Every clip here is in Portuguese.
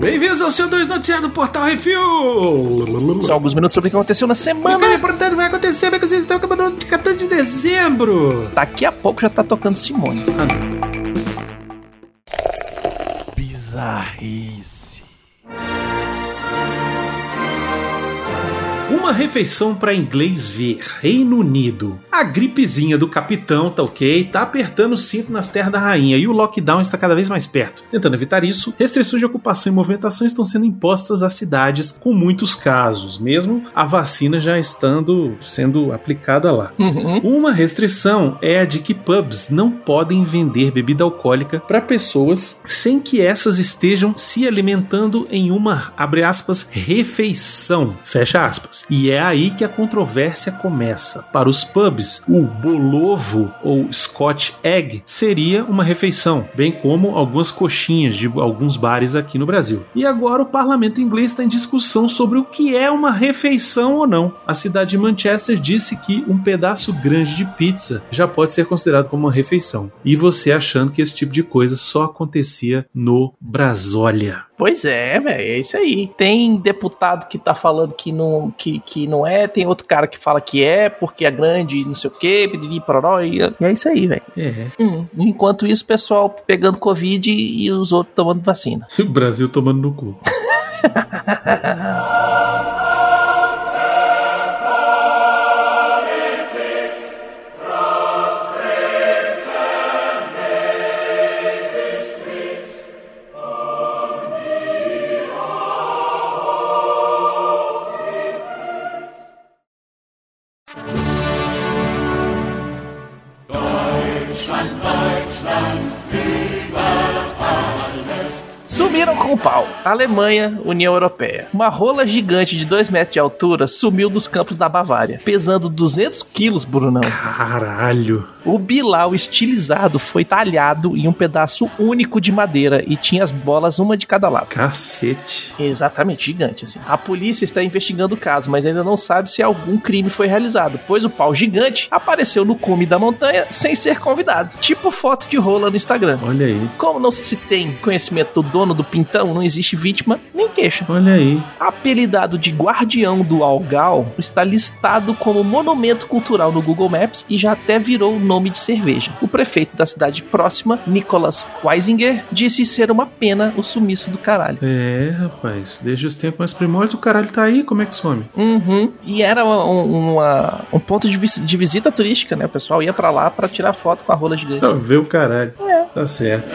Bem-vindos ao seu 2 Noticiário do Portal Refil! São alguns minutos sobre o que aconteceu na semana. é importante vai acontecer, porque vocês estão acabando de 14 de dezembro! Daqui a pouco já tá tocando Simone. Ah. Bizarrice. Uma refeição para inglês ver. Reino Unido. A gripezinha do capitão, tá ok? Tá apertando o cinto nas terras da rainha e o lockdown está cada vez mais perto. Tentando evitar isso, restrições de ocupação e movimentação estão sendo impostas às cidades com muitos casos, mesmo a vacina já estando sendo aplicada lá. Uhum. Uma restrição é a de que pubs não podem vender bebida alcoólica para pessoas sem que essas estejam se alimentando em uma, abre aspas, refeição, fecha aspas. E é aí que a controvérsia começa. Para os pubs, o bolovo ou Scotch Egg seria uma refeição, bem como algumas coxinhas de alguns bares aqui no Brasil. E agora o parlamento inglês está em discussão sobre o que é uma refeição ou não. A cidade de Manchester disse que um pedaço grande de pizza já pode ser considerado como uma refeição. E você achando que esse tipo de coisa só acontecia no Brasólia. Pois é, velho, é isso aí. Tem deputado que tá falando que não, que, que não é, tem outro cara que fala que é, porque é grande, não sei o quê, piriri, pororó, e e é isso aí, velho. É. Hum. Enquanto isso, o pessoal pegando Covid e os outros tomando vacina. O Brasil tomando no cu. Deutschland, Deutschland, Sumiram com o pau. Alemanha, União Europeia. Uma rola gigante de 2 metros de altura sumiu dos campos da Bavária, pesando 200 quilos, Brunão. Caralho. O Bilal estilizado foi talhado em um pedaço único de madeira e tinha as bolas uma de cada lado. Cacete. Exatamente, gigante assim. A polícia está investigando o caso, mas ainda não sabe se algum crime foi realizado, pois o pau gigante apareceu no cume da montanha sem ser convidado. Tipo foto de rola no Instagram. Olha aí. Como não se tem conhecimento do dono do pintão, não existe vítima nem queixa. Olha aí. Apelidado de Guardião do Algal, está listado como monumento cultural no Google Maps e já até virou nome de cerveja. O prefeito da cidade próxima, Nicholas Weisinger, disse ser uma pena o sumiço do caralho. É, rapaz. Desde os tempos mais primórdios, o caralho tá aí. Como é que some? Uhum. E era uma- uma- um ponto de, vis- de visita turística, né? O pessoal ia pra lá pra tirar foto com a rola gigante. Pra ver o caralho. Tá certo.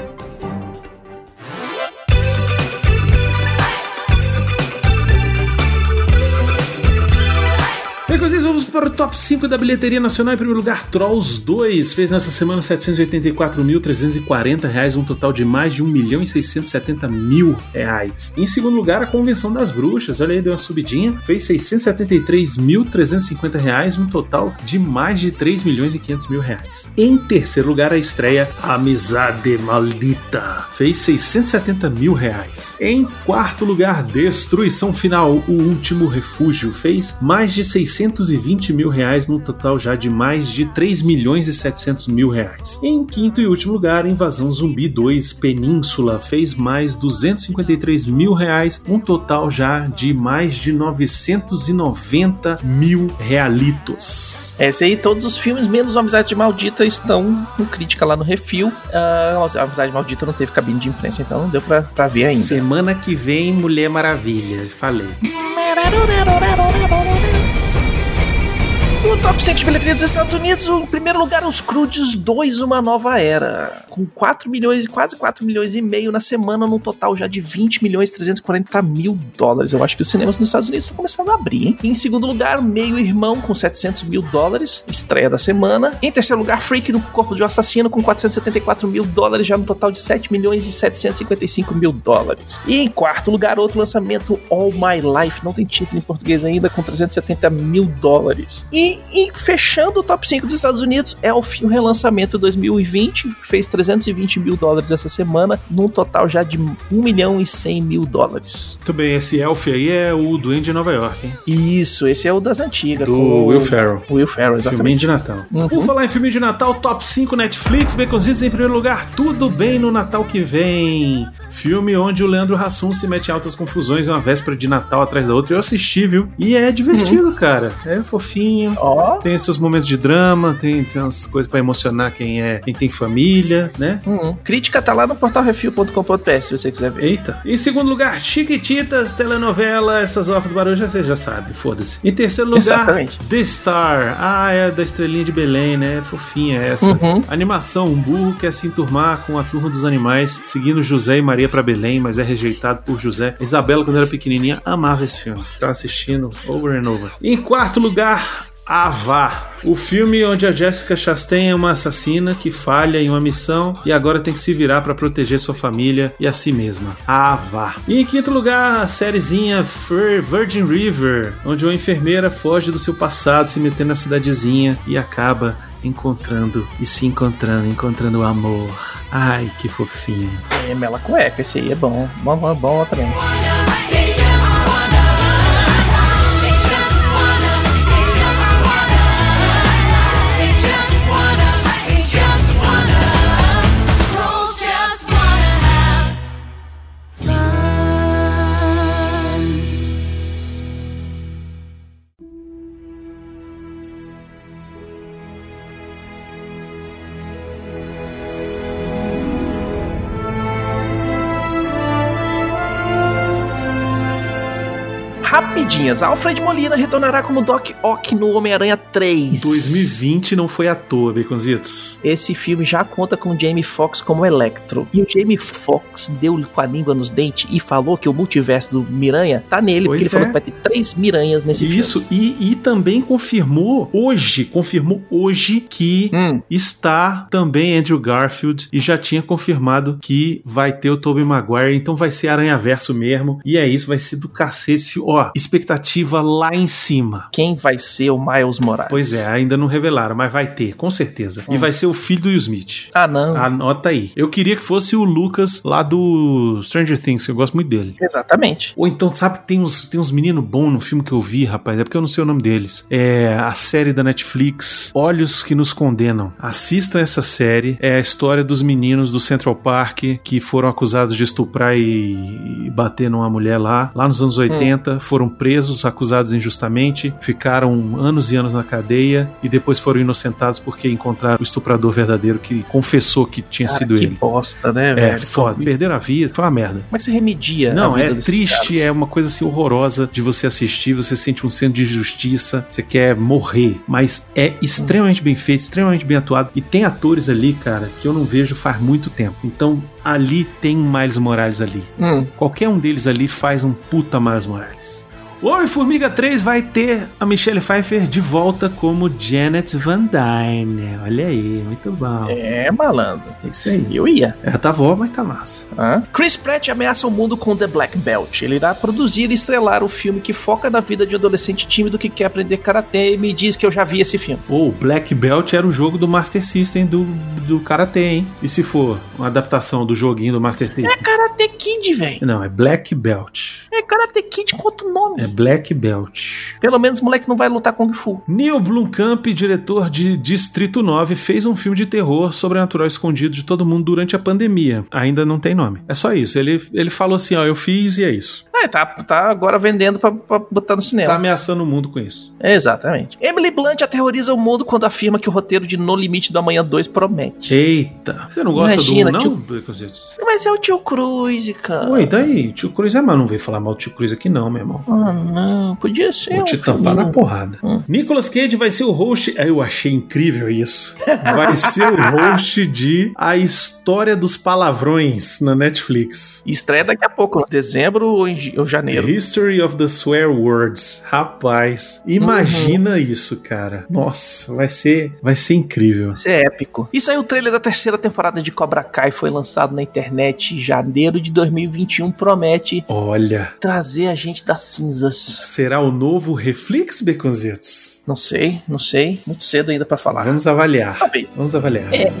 Para o top 5 da bilheteria nacional. Em primeiro lugar, Trolls 2 fez nessa semana 784.340 reais, um total de mais de 1 milhão e 670 mil reais. Em segundo lugar, a Convenção das Bruxas, olha aí, deu uma subidinha, fez 673.350 reais, um total de mais de 3 milhões e 500 mil reais. Em terceiro lugar, a estreia Amizade Maldita fez 670 mil reais. Em quarto lugar, Destruição Final, o último refúgio, fez mais de 620 mil reais, num total já de mais de 3 milhões e 700 mil reais. Em quinto e último lugar, Invasão Zumbi 2 Península fez mais 253 mil reais, um total já de mais de 990 mil realitos. Esse aí, todos os filmes, menos Amizade Maldita, estão com crítica lá no Refil. A Amizade Maldita não teve cabine de imprensa, então não deu pra, pra ver ainda. Semana que vem, Mulher Maravilha, falei. No top 5 de bilheteria dos Estados Unidos, em primeiro lugar, os Crudes 2, Uma Nova Era. Com 4 milhões, quase 4 milhões e meio na semana, num total já de 20 milhões e 340 mil dólares. Eu acho que os cinemas nos Estados Unidos estão começando a abrir, hein? Em segundo lugar, Meio Irmão, com 700 mil dólares, estreia da semana. Em terceiro lugar, Freak no Corpo de um Assassino, com 474 mil dólares, já no total de 7 milhões e 755 mil dólares. E em quarto lugar, outro lançamento, All My Life, não tem título em português ainda, com 370 mil dólares. E e fechando o top 5 dos Estados Unidos é o, o relançamento 2020, que fez 320 mil dólares essa semana, num total já de 1 milhão e 100 mil dólares. Muito bem, esse Elf aí é o Duende de Nova York, hein? Isso, esse é o das antigas. Do com Will Ferrell. o Will Ferrell, exatamente. Filminho de Natal. Uhum. Por falar em filme de Natal, top 5 Netflix, Baconzitos em primeiro lugar, tudo bem no Natal que vem. Filme onde o Leandro Hassum se mete em altas confusões uma véspera de Natal atrás da outra. Eu assisti, viu? E é divertido, cara. É fofinho. Ó, Tem seus momentos de drama, tem, tem umas coisas pra emocionar quem é, quem tem família, né? Uhum. Crítica tá lá no portalrefil.com.br se você quiser ver. Eita. Em segundo lugar, Chiquititas, telenovela, essas off do barulho, já você já sabe, foda-se. Em terceiro lugar, Exatamente. The Star. Ah, é da estrelinha de Belém, né? Fofinha essa. Uhum. Animação, um burro quer se enturmar com a turma dos animais, seguindo José e Maria pra Belém, mas é rejeitado por José. Isabela, quando era pequenininha, amava esse filme. Ficava assistindo over and over. Em quarto lugar, Ava, o filme onde a Jessica Chastain é uma assassina que falha em uma missão e agora tem que se virar pra proteger sua família e a si mesma. Ava. E em quinto lugar, a sériezinha Virgin River, onde uma enfermeira foge do seu passado, se metendo na cidadezinha e acaba encontrando e se encontrando, encontrando o amor. Ai, que fofinho. É, Mela Cueca, esse aí é bom. Bom, bom, bom também. Rapidinhas, Alfred Molina retornará como Doc Ock no Homem-Aranha 3. 2020 não foi à toa, Baconzitos. Esse filme já conta com Jamie Foxx como Electro. E o Jamie Foxx deu com a língua nos dentes e falou que o multiverso do Miranha tá nele, Pois porque ele falou é. que vai ter três Miranhas nesse filme. Isso, e, e também confirmou hoje, confirmou hoje que Hum, está também Andrew Garfield e já tinha confirmado que vai ter o Tobey Maguire, então vai ser Aranha Verso mesmo. E é isso, vai ser do cacete. Ó, expectativa lá em cima. quem vai ser o Miles Morales? Pois é, ainda não revelaram, mas vai ter, com certeza. E Hum. vai ser o filho do Will Smith. Ah, não. Anota aí. Eu queria que fosse o Lucas lá do Stranger Things, que eu gosto muito dele. Exatamente. Ou então, sabe, tem uns, tem uns meninos bons no filme que eu vi, rapaz. É porque eu não sei o nome deles. É a série da Netflix, Olhos que Nos Condenam. Assistam essa série. É a história dos meninos do Central Park que foram acusados de estuprar e, e bater numa mulher lá. Lá nos anos 80, foram presos, acusados injustamente, ficaram anos e anos na cadeia e depois foram inocentados porque encontraram o estuprador verdadeiro que confessou que tinha Cara, sido que ele. bosta, né, É, velho? foda. Como Perderam a vida, foi uma merda. que você remedia Não, é triste, caras? é uma coisa assim horrorosa de você assistir, você sente um senso de justiça, você quer morrer, mas é extremamente bem feito, extremamente bem atuado e tem atores ali, cara, que eu não vejo faz muito tempo. Então, ali tem Miles Morales ali. Hum, Qualquer um deles ali faz um puta Miles Morales. O Homem-Formiga 3 vai ter a Michelle Pfeiffer de volta como Janet Van Dyne. Olha aí, muito bom. É, é malandro. isso aí. Eu ia. Ela tá vó, mas tá massa. Hã? Chris Pratt ameaça o mundo com The Black Belt. Ele irá produzir e estrelar o filme que foca na vida de um adolescente tímido que quer aprender karatê e me diz que eu já vi esse filme. Ou Black Belt era o jogo do Master System do, do Karate, hein? E se for uma adaptação do joguinho do Master É System? Kid, velho. Não, é Black Belt. É Karate Kid com outro nome. É Black Belt. Pelo menos o moleque não vai lutar Kung Fu. Neil Blomkamp, diretor de Distrito 9, fez um filme de terror sobrenatural escondido de todo mundo durante a pandemia. Ainda não tem nome. É só isso. Ele, ele falou assim: ó, eu fiz e é isso. É, tá, tá agora vendendo pra, pra botar no cinema. Tá ameaçando o mundo com isso. Exatamente. Emily Blunt aterroriza o mundo quando afirma que o roteiro de No Limite do Amanhã 2 promete. Eita. Você não gosta Imagina, do 1, não, tio-? Mas é o tio Cruz, cara. Oi, daí? O tio Cruz é mal. Não veio falar mal do tio Cruz aqui, não, meu irmão. Ah, não. Podia ser. Vou te tampar na porrada. Hum. Nicolas Cage vai ser o host. Ah, Eu achei incrível isso. Vai ser o host de A História dos Palavrões na Netflix. Estreia daqui a pouco, em dezembro ou em de ou janeiro. History of the Swear Words. Rapaz, imagina isso, cara. Nossa, vai ser, vai ser incrível. Isso é épico. Isso aí, o trailer da terceira temporada de Cobra Kai foi lançado na internet em janeiro de 2021. Promete Olha, trazer a gente das cinzas. será o novo Reflex Baconzitos? Não sei, não sei. Muito cedo ainda pra falar. Vamos avaliar. Talvez. Vamos avaliar. É.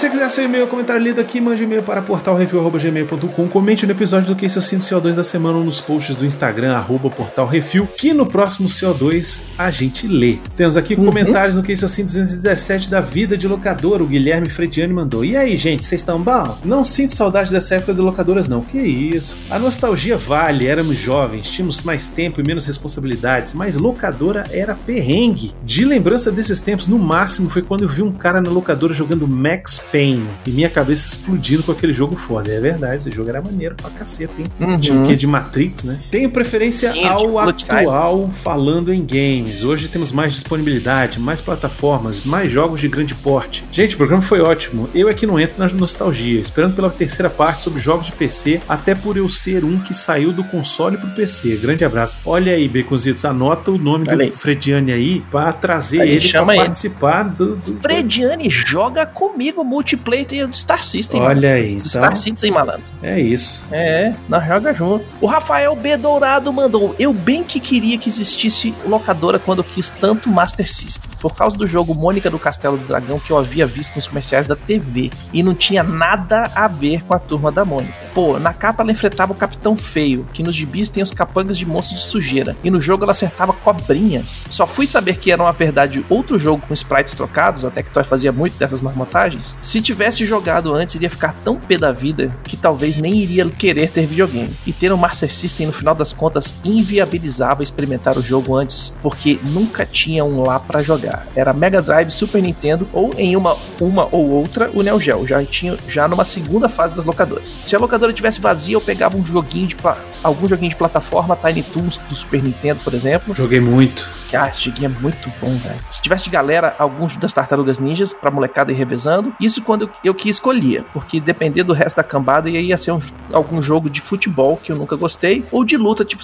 você quiser seu e-mail comentário lido aqui, mande e-mail para portalrefil.gmail.com. Comente no episódio do Que Isso Assim do CO2 da semana ou nos posts do Instagram, arroba portalrefil, que no próximo CO2 a gente lê. Temos aqui comentários no Que Isso Assim 217 da vida de locadora. O Guilherme Frediani mandou. E aí, gente, vocês estão bom? Não sinto saudade dessa época de locadoras, não. Que isso? A nostalgia vale, éramos jovens, tínhamos mais tempo e menos responsabilidades, mas locadora era perrengue. De lembrança desses tempos, no máximo foi quando eu vi um cara na locadora jogando Max Payne e minha cabeça explodindo com aquele jogo foda. É verdade, esse jogo era maneiro pra caceta, hein? Uhum. Tinha o quê de Matrix, né? Tenho preferência ao tipo, Time. atual falando em games. Hoje temos mais disponibilidade, mais plataformas, mais jogos de grande porte. Gente, o programa foi ótimo. Eu é que não entro na nostalgia, esperando pela terceira parte sobre jogos de PC, até por eu ser um que saiu do console pro PC. Grande abraço. Olha aí, Beconzitos, anota o nome Olha do aí. Frediani aí pra trazer Aí, ele chama pra ele. participar do, do Frediane joga comigo multiplayer do Star System. Olha mano. aí, Do então- Star System, malandro. É isso. É, nós joga junto. O Rafael B. Dourado mandou. Eu bem que queria que existisse locadora quando eu quis tanto Master System. Por causa do jogo Mônica do Castelo do Dragão que eu havia visto nos comerciais da TV. E não tinha nada a ver com a turma da Mônica. Pô, na capa ela enfrentava o Capitão Feio, que nos gibis tem os capangas de monstros de sujeira. E no jogo ela acertava cobrinhas. Só fui saber que era, na verdade, outro jogo com sprites trocados, até que Toy fazia muito dessas marmotagens. Se tivesse jogado antes, iria ficar tão pé da vida que talvez nem iria querer ter videogame. E ter um Master System, no final das contas, inviabilizava experimentar o jogo antes, porque nunca tinha um lá pra jogar. Era Mega Drive, Super Nintendo ou em uma, uma ou outra o Neo Geo. Já tinha já numa segunda fase das locadoras. Se a locadora tivesse vazia, eu pegava um joguinho de algum joguinho de plataforma, Tiny Toons do Super Nintendo, por exemplo. Joguei muito. Que, ah, esse joguinho é muito bom, velho. Se tivesse de galera, alguns das tartarugas ninjas pra molecada ir revezando. Isso quando eu, eu que escolhia, porque depender do resto da cambada ia, ser um- algum jogo de futebol que eu nunca gostei, ou de luta tipo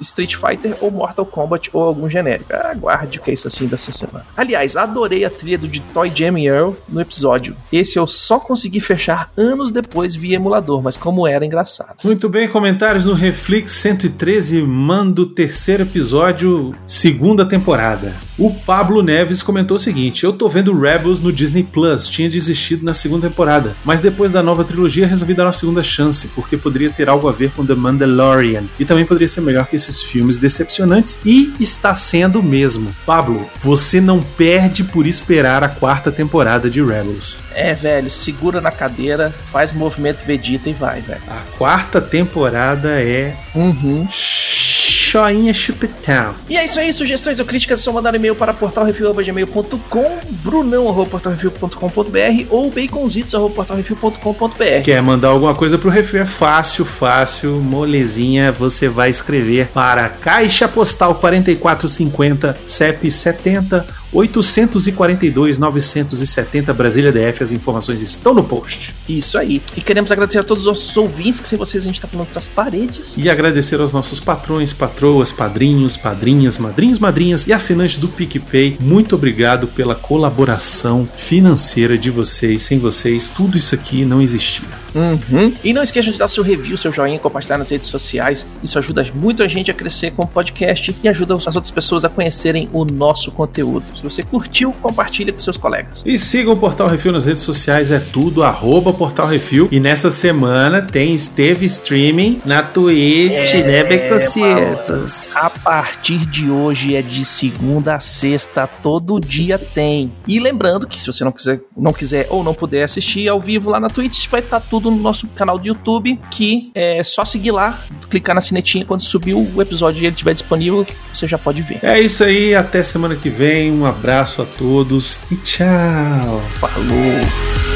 Street Fighter ou Mortal Kombat ou algum genérico. Aguarde o que é isso assim dessa semana. Aliás, adorei a trilha do de Toy Jam Earl no episódio. Esse eu só consegui fechar anos depois via emulador, mas como era engraçado. Muito bem, comentários no Reflex 113, manda o terceiro episódio, segunda temporada. O Pablo Neves comentou o seguinte: Eu tô vendo Rebels no Disney Plus, tinha desistido na segunda temporada, mas depois da nova trilogia resolvi dar uma segunda chance, porque poderia ter algo a ver com The Mandalorian e também poderia ser melhor que esses filmes decepcionantes, e está sendo mesmo. Pablo, você não perde por esperar a quarta temporada de Rebels. É, velho, segura na cadeira, faz movimento Vegeta e vai, velho. A quarta temporada é Uhum. Choinha Chupetão. E é isso aí, sugestões ou críticas é só mandar e-mail para portalrefil.gmail.com, brunão.portalrefil.com.br ou baconzitos.portalrefil.com.br. Quer mandar alguma coisa pro Refil? É fácil, fácil, molezinha. Você vai escrever para Caixa Postal 4450 CEP 70 842 970 Brasília DF. As informações estão no post. Isso aí. E queremos agradecer a todos os nossos ouvintes, que sem vocês a gente tá falando pras paredes. E agradecer aos nossos patrões, patroas, padrinhos, padrinhas, madrinhos, madrinhas e assinantes do PicPay. Muito obrigado pela colaboração financeira de vocês. Sem vocês, tudo isso aqui não existia. Uhum. E não esqueçam de dar seu review, seu joinha, compartilhar nas redes sociais. Isso ajuda muito a gente a crescer como podcast e ajuda as outras pessoas a conhecerem o nosso conteúdo. Se você curtiu, compartilha com seus colegas. E sigam o Portal Refil nas redes sociais, é tudo arroba Portal Refil. E nessa semana tem teve streaming na Twitch, É, né, Becocitos? A partir de hoje é de segunda a sexta, todo dia tem. E lembrando que se você não quiser, não quiser ou não puder assistir ao vivo lá na Twitch, vai estar tudo no nosso canal do YouTube, que é só seguir lá, clicar na sinetinha quando subir o episódio e ele estiver disponível, você já pode ver. É isso aí, até semana que vem. Um abraço a todos e tchau. Falou!